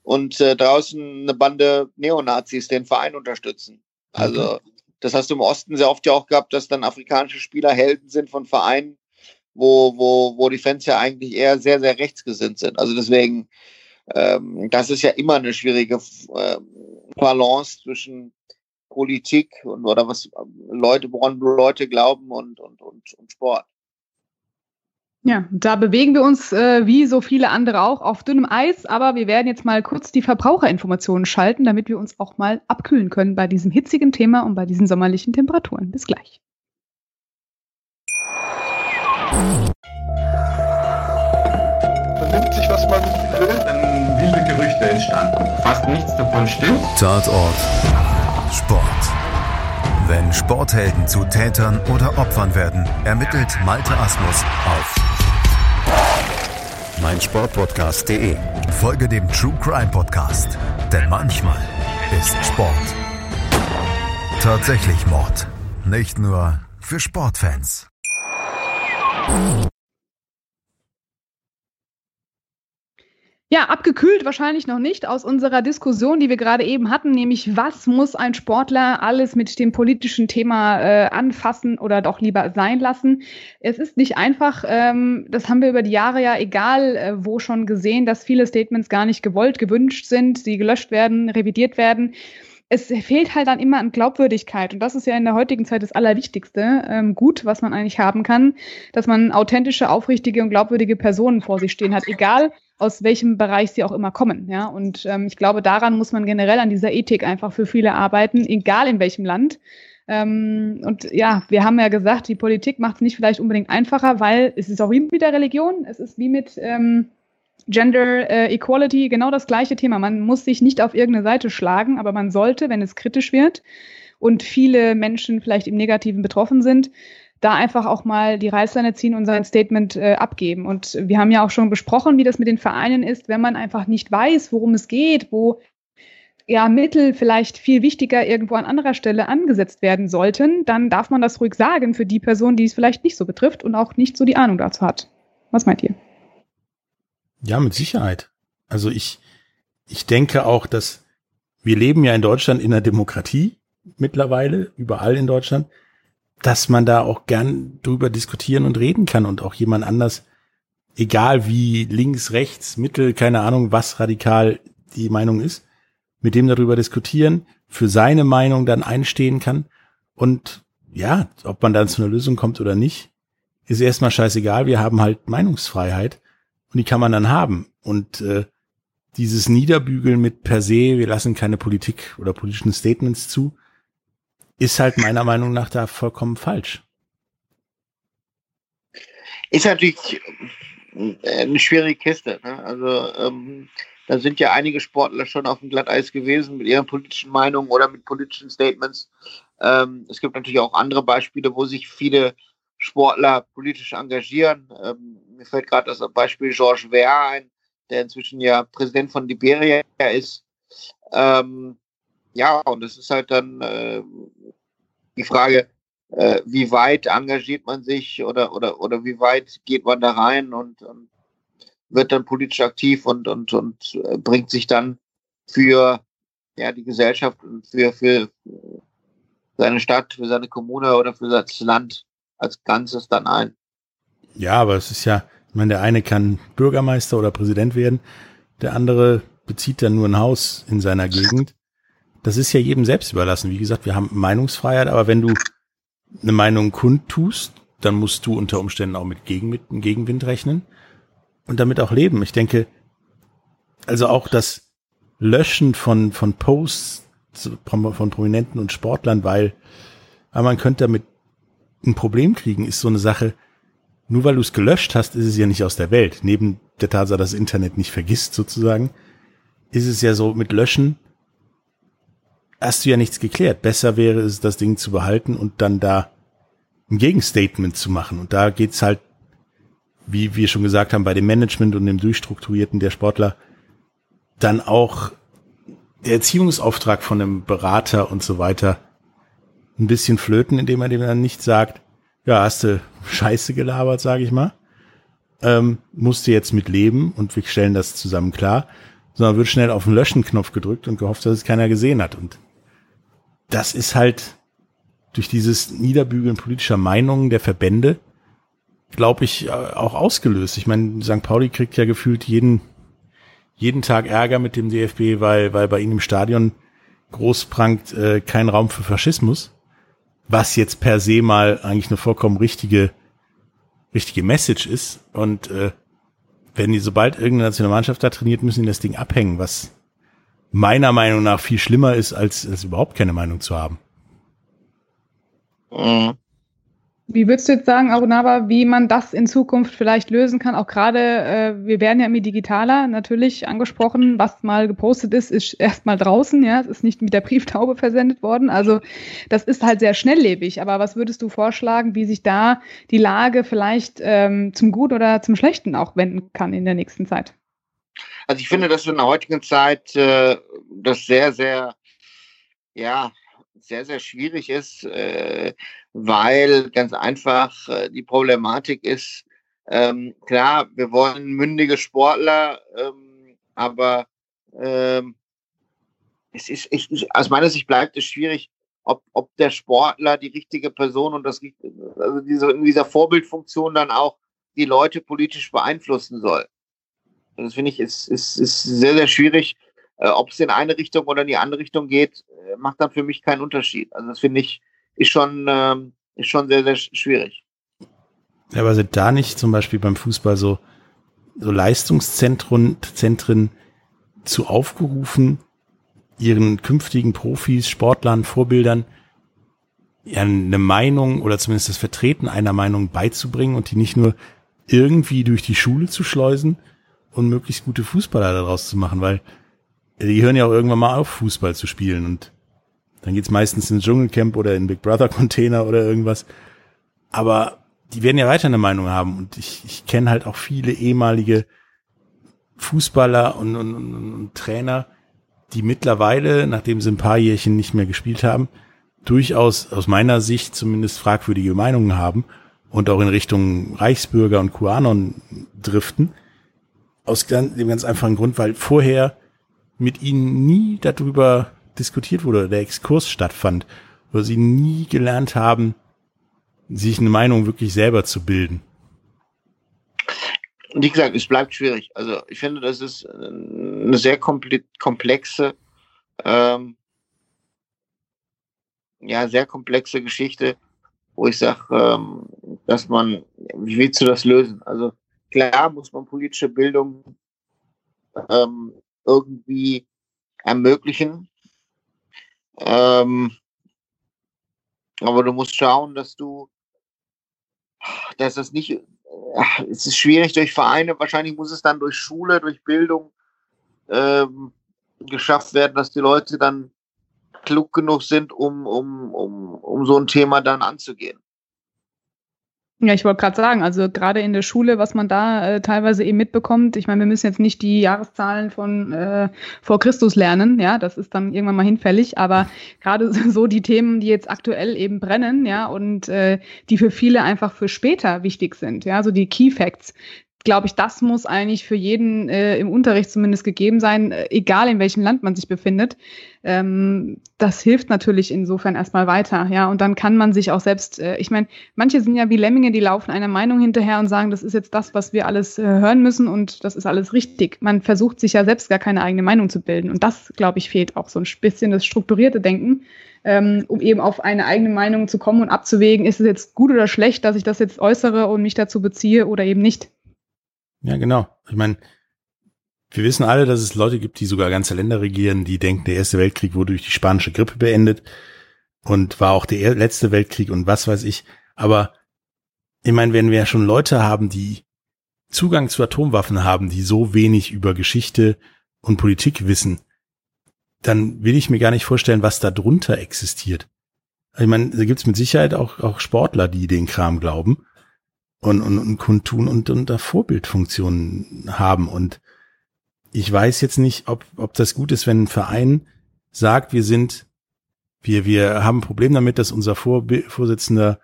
und äh, draußen eine Bande Neonazis den Verein unterstützen. Also das hast du im Osten sehr oft ja auch gehabt, dass dann afrikanische Spieler Helden sind von Vereinen, wo, wo, wo die Fans ja eigentlich eher sehr, sehr rechtsgesinnt sind. Also deswegen, ähm, das ist ja immer eine schwierige äh, Balance zwischen Politik und oder was Leute, woran Leute glauben und, und, und, und Sport. Ja, da bewegen wir uns äh, wie so viele andere auch auf dünnem Eis, aber wir werden jetzt mal kurz die Verbraucherinformationen schalten, damit wir uns auch mal abkühlen können bei diesem hitzigen Thema und bei diesen sommerlichen Temperaturen. Bis gleich. Vernimmt sich, was man will, dann wilde Gerüchte entstanden. Fast nichts davon stimmt. Tatort Sport. Wenn Sporthelden zu Tätern oder Opfern werden, ermittelt Malte Asmus auf meinsportpodcast.de. Folge dem True Crime Podcast, denn manchmal ist Sport tatsächlich Mord. Nicht nur für Sportfans. Ja, abgekühlt wahrscheinlich noch nicht aus unserer Diskussion, die wir gerade eben hatten, nämlich was muss ein Sportler alles mit dem politischen Thema äh, anfassen oder doch lieber sein lassen. Es ist nicht einfach, ähm, das haben wir über die Jahre ja egal äh, wo schon gesehen, dass viele Statements gar nicht gewollt, gewünscht sind, sie gelöscht werden, revidiert werden es fehlt halt dann immer an Glaubwürdigkeit. Und das ist ja in der heutigen Zeit das Allerwichtigste, ähm, gut, was man eigentlich haben kann, dass man authentische, aufrichtige und glaubwürdige Personen vor sich stehen hat, egal aus welchem Bereich sie auch immer kommen. Ja, und ähm, ich glaube, daran muss man generell an dieser Ethik einfach für viele arbeiten, egal in welchem Land. Ähm, und ja, wir haben ja gesagt, die Politik macht es nicht vielleicht unbedingt einfacher, weil es ist auch wie mit der Religion, es ist wie mit ähm, Gender äh, Equality, genau das gleiche Thema. Man muss sich nicht auf irgendeine Seite schlagen, aber man sollte, wenn es kritisch wird und viele Menschen vielleicht im Negativen betroffen sind, da einfach auch mal die Reißleine ziehen und sein Statement äh, abgeben. Und wir haben ja auch schon besprochen, wie das mit den Vereinen ist, wenn man einfach nicht weiß, worum es geht, wo ja Mittel vielleicht viel wichtiger irgendwo an anderer Stelle angesetzt werden sollten, dann darf man das ruhig sagen für die Person, die es vielleicht nicht so betrifft und auch nicht so die Ahnung dazu hat. Was meint ihr? Ja, mit Sicherheit. Also ich, ich denke auch, dass wir leben ja in Deutschland in einer Demokratie mittlerweile, überall in Deutschland dass man da auch gern drüber diskutieren und reden kann und auch jemand anders, egal wie links, rechts, mittel, keine Ahnung, was radikal die Meinung ist, mit dem darüber diskutieren, für seine Meinung dann einstehen kann und ja, ob man dann zu einer Lösung kommt oder nicht, ist erstmal scheißegal. Wir haben halt Meinungsfreiheit und die kann man dann haben. Und äh, dieses Niederbügeln mit per se, wir lassen keine Politik oder politischen Statements zu, ist halt meiner Meinung nach da vollkommen falsch. Ist natürlich eine schwierige Kiste. Ne? Also ähm, da sind ja einige Sportler schon auf dem Glatteis gewesen mit ihren politischen Meinungen oder mit politischen Statements. Ähm, es gibt natürlich auch andere Beispiele, wo sich viele Sportler politisch engagieren. Ähm, mir fällt gerade das Beispiel Georges Weah ein, der inzwischen ja Präsident von Liberia ist. Ähm, ja, und es ist halt dann äh, die Frage, äh, wie weit engagiert man sich oder, oder, oder wie weit geht man da rein und, und wird dann politisch aktiv und, und, und äh, bringt sich dann für ja, die Gesellschaft und für, für seine Stadt, für seine Kommune oder für das Land als Ganzes dann ein. Ja, aber es ist ja, ich meine, der eine kann Bürgermeister oder Präsident werden, der andere bezieht dann nur ein Haus in seiner Gegend. Das ist ja jedem selbst überlassen. Wie gesagt, wir haben Meinungsfreiheit, aber wenn du eine Meinung kundtust, dann musst du unter Umständen auch mit, Gegen, mit Gegenwind rechnen und damit auch leben. Ich denke, also auch das Löschen von, von Posts von Prominenten und Sportlern, weil, weil man könnte damit ein Problem kriegen, ist so eine Sache, nur weil du es gelöscht hast, ist es ja nicht aus der Welt. Neben der Tatsache, dass das Internet nicht vergisst sozusagen, ist es ja so mit Löschen, hast du ja nichts geklärt. Besser wäre es, das Ding zu behalten und dann da ein Gegenstatement zu machen. Und da geht's halt, wie wir schon gesagt haben, bei dem Management und dem Durchstrukturierten der Sportler dann auch der Erziehungsauftrag von einem Berater und so weiter ein bisschen flöten, indem er dem dann nicht sagt, ja, hast du Scheiße gelabert, sage ich mal, ähm, musst du jetzt mit leben und wir stellen das zusammen klar, sondern wird schnell auf den Löschen-Knopf gedrückt und gehofft, dass es keiner gesehen hat. Und das ist halt durch dieses Niederbügeln politischer Meinungen der Verbände, glaube ich, äh, auch ausgelöst. Ich meine, St. Pauli kriegt ja gefühlt jeden jeden Tag Ärger mit dem DFB, weil, weil bei ihnen im Stadion groß prangt äh, kein Raum für Faschismus, was jetzt per se mal eigentlich eine vollkommen richtige, richtige Message ist. Und äh, wenn die, sobald irgendeine Nationalmannschaft da trainiert, müssen die das Ding abhängen, was meiner Meinung nach viel schlimmer ist, als, als überhaupt keine Meinung zu haben. Mhm. Wie würdest du jetzt sagen, Arunava, wie man das in Zukunft vielleicht lösen kann? Auch gerade, äh, wir werden ja immer digitaler natürlich angesprochen. Was mal gepostet ist, ist erstmal draußen. Ja, es ist nicht mit der Brieftaube versendet worden. Also das ist halt sehr schnelllebig. Aber was würdest du vorschlagen, wie sich da die Lage vielleicht ähm, zum Guten oder zum Schlechten auch wenden kann in der nächsten Zeit? Also ich finde, dass in der heutigen Zeit äh, das sehr, sehr, ja, sehr, sehr schwierig ist. Äh, weil ganz einfach äh, die Problematik ist, ähm, klar, wir wollen mündige Sportler, ähm, aber ähm, es ist, ich, aus meiner Sicht bleibt es schwierig, ob, ob der Sportler die richtige Person und das also diese, in dieser Vorbildfunktion dann auch die Leute politisch beeinflussen soll. Das finde ich ist, ist, ist sehr, sehr schwierig. Äh, ob es in eine Richtung oder in die andere Richtung geht, äh, macht dann für mich keinen Unterschied. Also das finde ich, ist schon, ähm, ist schon sehr, sehr schwierig. Ja, aber sind da nicht zum Beispiel beim Fußball so, so Leistungszentren Zentren zu aufgerufen, ihren künftigen Profis, Sportlern, Vorbildern ja, eine Meinung oder zumindest das Vertreten einer Meinung beizubringen und die nicht nur irgendwie durch die Schule zu schleusen und möglichst gute Fußballer daraus zu machen, weil die hören ja auch irgendwann mal auf, Fußball zu spielen und dann geht's meistens ins Dschungelcamp oder in Big Brother Container oder irgendwas. Aber die werden ja weiter eine Meinung haben. Und ich, ich kenne halt auch viele ehemalige Fußballer und, und, und, und Trainer, die mittlerweile, nachdem sie ein paar Jährchen nicht mehr gespielt haben, durchaus aus meiner Sicht zumindest fragwürdige Meinungen haben und auch in Richtung Reichsbürger und QAnon driften. Aus dem ganz einfachen Grund, weil vorher mit ihnen nie darüber diskutiert wurde, der Exkurs stattfand, wo sie nie gelernt haben, sich eine Meinung wirklich selber zu bilden. Wie gesagt, es bleibt schwierig. Also ich finde, das ist eine sehr komplexe, ähm, ja, sehr komplexe Geschichte, wo ich sage, ähm, dass man, wie willst du das lösen? Also klar muss man politische Bildung ähm, irgendwie ermöglichen, ähm, Aber du musst schauen, dass du, dass das nicht, es ist schwierig durch Vereine, wahrscheinlich muss es dann durch Schule, durch Bildung ähm, geschafft werden, dass die Leute dann klug genug sind, um, um, um, um so ein Thema dann anzugehen. Ja, ich wollte gerade sagen, also gerade in der Schule, was man da äh, teilweise eben mitbekommt, ich meine, wir müssen jetzt nicht die Jahreszahlen von äh, vor Christus lernen, ja, das ist dann irgendwann mal hinfällig, aber gerade so die Themen, die jetzt aktuell eben brennen, ja, und äh, die für viele einfach für später wichtig sind, ja, so die Key Facts, glaube ich, das muss eigentlich für jeden äh, im Unterricht zumindest gegeben sein, äh, egal in welchem Land man sich befindet. Ähm, das hilft natürlich insofern erstmal weiter, ja. Und dann kann man sich auch selbst, äh, ich meine, manche sind ja wie Lemminge, die laufen einer Meinung hinterher und sagen, das ist jetzt das, was wir alles äh, hören müssen und das ist alles richtig. Man versucht sich ja selbst gar keine eigene Meinung zu bilden. Und das, glaube ich, fehlt auch so ein bisschen das strukturierte Denken. Ähm, um eben auf eine eigene Meinung zu kommen und abzuwägen, ist es jetzt gut oder schlecht, dass ich das jetzt äußere und mich dazu beziehe oder eben nicht. Ja, genau. Ich meine, wir wissen alle, dass es Leute gibt, die sogar ganze Länder regieren, die denken, der Erste Weltkrieg wurde durch die spanische Grippe beendet und war auch der letzte Weltkrieg und was weiß ich. Aber ich meine, wenn wir ja schon Leute haben, die Zugang zu Atomwaffen haben, die so wenig über Geschichte und Politik wissen, dann will ich mir gar nicht vorstellen, was da drunter existiert. Ich meine, da gibt's mit Sicherheit auch, auch Sportler, die den Kram glauben und, und, und kundtun und, und da Vorbildfunktionen haben. Und ich weiß jetzt nicht, ob, ob das gut ist, wenn ein Verein sagt, wir sind, wir, wir haben ein Problem damit, dass unser Vor Vorsitzender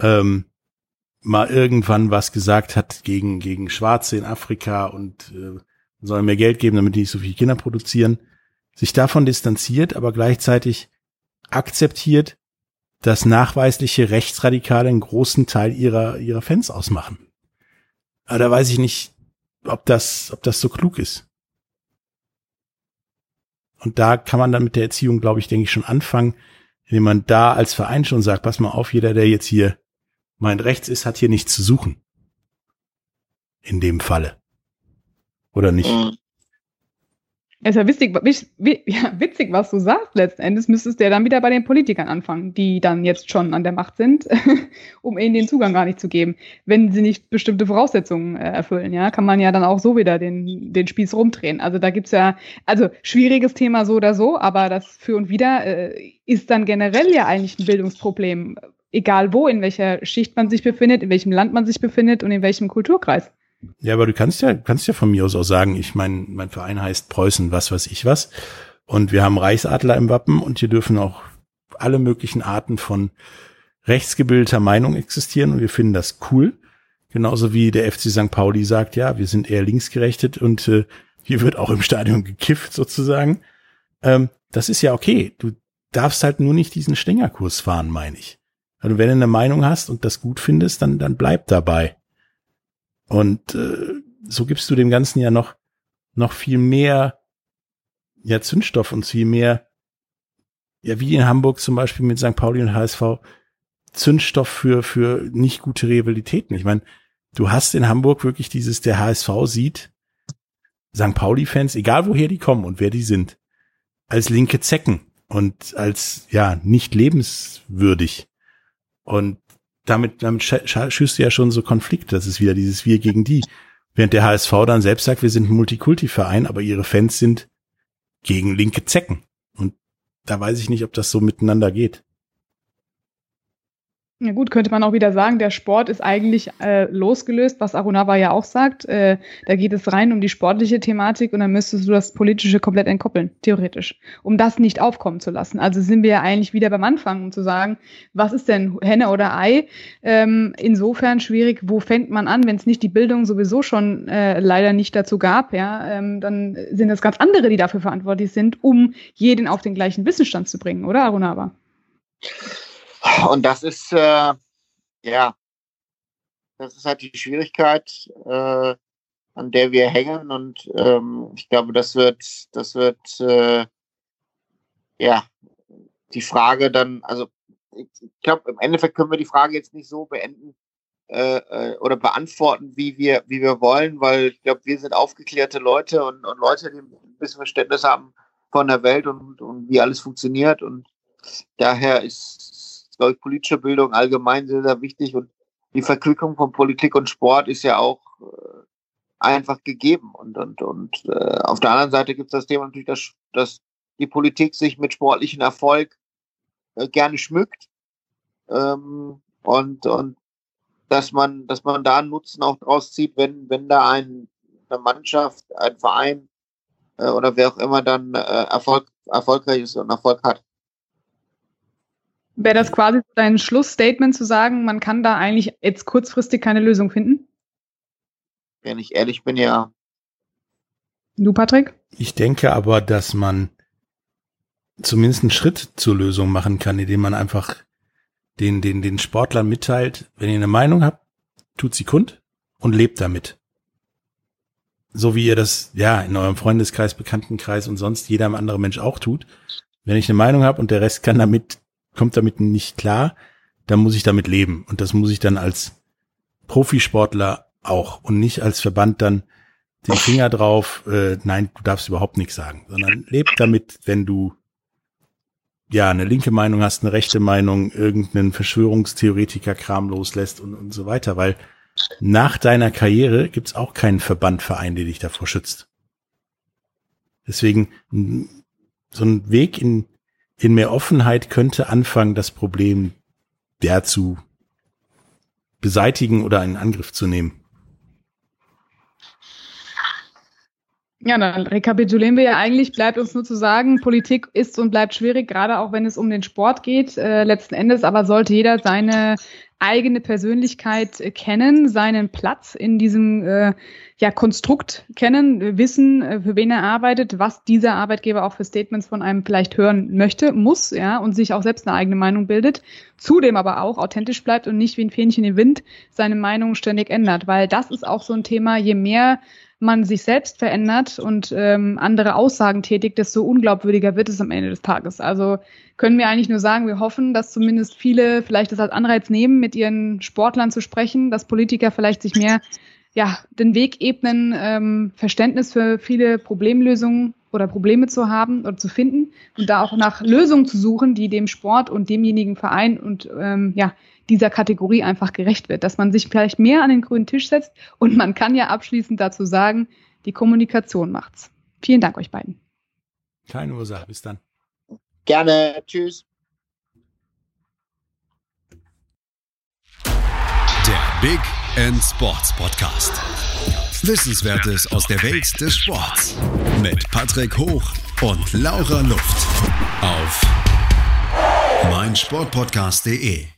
ähm, mal irgendwann was gesagt hat gegen, gegen Schwarze in Afrika und äh, sollen mehr Geld geben, damit die nicht so viele Kinder produzieren, sich davon distanziert, aber gleichzeitig akzeptiert, dass nachweisliche Rechtsradikale einen großen Teil ihrer, ihrer Fans ausmachen. Aber da weiß ich nicht, ob das, ob das so klug ist. Und da kann man dann mit der Erziehung, glaube ich, denke ich, schon anfangen, indem man da als Verein schon sagt, pass mal auf, jeder, der jetzt hier meint rechts ist, hat hier nichts zu suchen. In dem Falle. Oder nicht? Mhm. Es ist ja witzig, witzig, was du sagst. Letzten Endes müsstest du ja dann wieder bei den Politikern anfangen, die dann jetzt schon an der Macht sind, um ihnen den Zugang gar nicht zu geben. Wenn sie nicht bestimmte Voraussetzungen äh, erfüllen, ja, kann man ja dann auch so wieder den, den Spieß rumdrehen. Also da gibt's ja, also schwieriges Thema so oder so, aber das für und wieder äh, ist dann generell ja eigentlich ein Bildungsproblem. Egal wo, in welcher Schicht man sich befindet, in welchem Land man sich befindet und in welchem Kulturkreis. Ja, aber du kannst ja, kannst ja von mir aus auch sagen, ich mein, mein Verein heißt Preußen, was weiß ich was. Und wir haben Reichsadler im Wappen und hier dürfen auch alle möglichen Arten von rechtsgebildeter Meinung existieren und wir finden das cool. Genauso wie der FC St. Pauli sagt, ja, wir sind eher linksgerechtet und äh, hier wird auch im Stadion gekifft sozusagen. Ähm, das ist ja okay. Du darfst halt nur nicht diesen Stängerkurs fahren, meine ich. Also wenn du eine Meinung hast und das gut findest, dann, dann bleib dabei. Und äh, so gibst du dem Ganzen ja noch, noch viel mehr ja, Zündstoff und viel mehr, ja, wie in Hamburg zum Beispiel mit St. Pauli und HSV, Zündstoff für, für nicht gute Rivalitäten. Ich meine, du hast in Hamburg wirklich dieses, der HSV sieht St. Pauli-Fans, egal woher die kommen und wer die sind, als linke Zecken und als, ja, nicht lebenswürdig. Und damit, damit schüsst du ja schon so Konflikte. Das ist wieder dieses Wir gegen die. Während der HSV dann selbst sagt, wir sind ein Multikulti-Verein, aber ihre Fans sind gegen linke Zecken. Und da weiß ich nicht, ob das so miteinander geht. Ja gut, könnte man auch wieder sagen, der Sport ist eigentlich äh, losgelöst, was Arunawa ja auch sagt. Äh, da geht es rein um die sportliche Thematik und dann müsstest du das Politische komplett entkoppeln, theoretisch, um das nicht aufkommen zu lassen. Also sind wir ja eigentlich wieder beim Anfang, um zu sagen, was ist denn Henne oder Ei? Ähm, insofern schwierig, wo fängt man an, wenn es nicht die Bildung sowieso schon äh, leider nicht dazu gab, ja, ähm, dann sind es ganz andere, die dafür verantwortlich sind, um jeden auf den gleichen Wissensstand zu bringen, oder Arunawa? Und das ist, äh, ja, das ist halt die Schwierigkeit, äh, an der wir hängen. Und ähm, ich glaube, das wird, das wird, äh, ja, die Frage dann, also ich glaube, im Endeffekt können wir die Frage jetzt nicht so beenden äh, äh, oder beantworten, wie wir, wie wir wollen, weil ich glaube, wir sind aufgeklärte Leute und, und Leute, die ein bisschen Verständnis haben von der Welt und, und wie alles funktioniert. Und daher ist glaube ich, politische Bildung allgemein sehr, sehr wichtig und die Verquickung von Politik und Sport ist ja auch äh, einfach gegeben. Und, und, und äh, auf der anderen Seite gibt es das Thema natürlich, dass, dass die Politik sich mit sportlichem Erfolg äh, gerne schmückt. Ähm, und, und dass man, dass man da einen Nutzen auch draus zieht, wenn, wenn da ein, eine Mannschaft, ein Verein äh, oder wer auch immer dann äh, Erfolg, erfolgreich ist und Erfolg hat. Wäre das quasi dein Schlussstatement zu sagen, man kann da eigentlich jetzt kurzfristig keine Lösung finden? Wenn ich ehrlich bin, ja. Du, Patrick? Ich denke aber, dass man zumindest einen Schritt zur Lösung machen kann, indem man einfach den, den, den Sportlern mitteilt, wenn ihr eine Meinung habt, tut sie kund und lebt damit. So wie ihr das, ja, in eurem Freundeskreis, Bekanntenkreis und sonst jeder andere Mensch auch tut. Wenn ich eine Meinung habe und der Rest kann damit kommt damit nicht klar, dann muss ich damit leben. Und das muss ich dann als Profisportler auch und nicht als Verband dann den Finger drauf, äh, nein, du darfst überhaupt nichts sagen, sondern leb damit, wenn du ja eine linke Meinung hast, eine rechte Meinung, irgendeinen Verschwörungstheoretiker-Kram loslässt und, und so weiter, weil nach deiner Karriere gibt's auch keinen Verbandverein, der dich davor schützt. Deswegen so ein Weg in in mehr Offenheit könnte anfangen, das Problem der zu beseitigen oder in Angriff zu nehmen. Ja, dann rekapitulieren wir ja eigentlich, bleibt uns nur zu sagen, Politik ist und bleibt schwierig, gerade auch wenn es um den Sport geht. Äh, letzten Endes aber sollte jeder seine eigene Persönlichkeit kennen, seinen Platz in diesem äh, ja, Konstrukt kennen, wissen, äh, für wen er arbeitet, was dieser Arbeitgeber auch für Statements von einem vielleicht hören möchte, muss, ja, und sich auch selbst eine eigene Meinung bildet, zudem aber auch authentisch bleibt und nicht wie ein Fähnchen im Wind seine Meinung ständig ändert, weil das ist auch so ein Thema, je mehr man sich selbst verändert und ähm, andere Aussagen tätigt, desto unglaubwürdiger wird es am Ende des Tages. Also können wir eigentlich nur sagen, wir hoffen, dass zumindest viele vielleicht das als Anreiz nehmen, mit ihren Sportlern zu sprechen, dass Politiker vielleicht sich mehr ja, den Weg ebnen, ähm, Verständnis für viele Problemlösungen oder Probleme zu haben oder zu finden und da auch nach Lösungen zu suchen, die dem Sport und demjenigen Verein und ähm, ja, dieser Kategorie einfach gerecht wird, dass man sich vielleicht mehr an den grünen Tisch setzt und man kann ja abschließend dazu sagen, die Kommunikation macht's. Vielen Dank euch beiden. Keine Ursache, bis dann. Gerne, tschüss. Der Big End Sports Podcast. Wissenswertes aus der Welt des Sports mit Patrick Hoch und Laura Luft auf meinsportpodcast.de.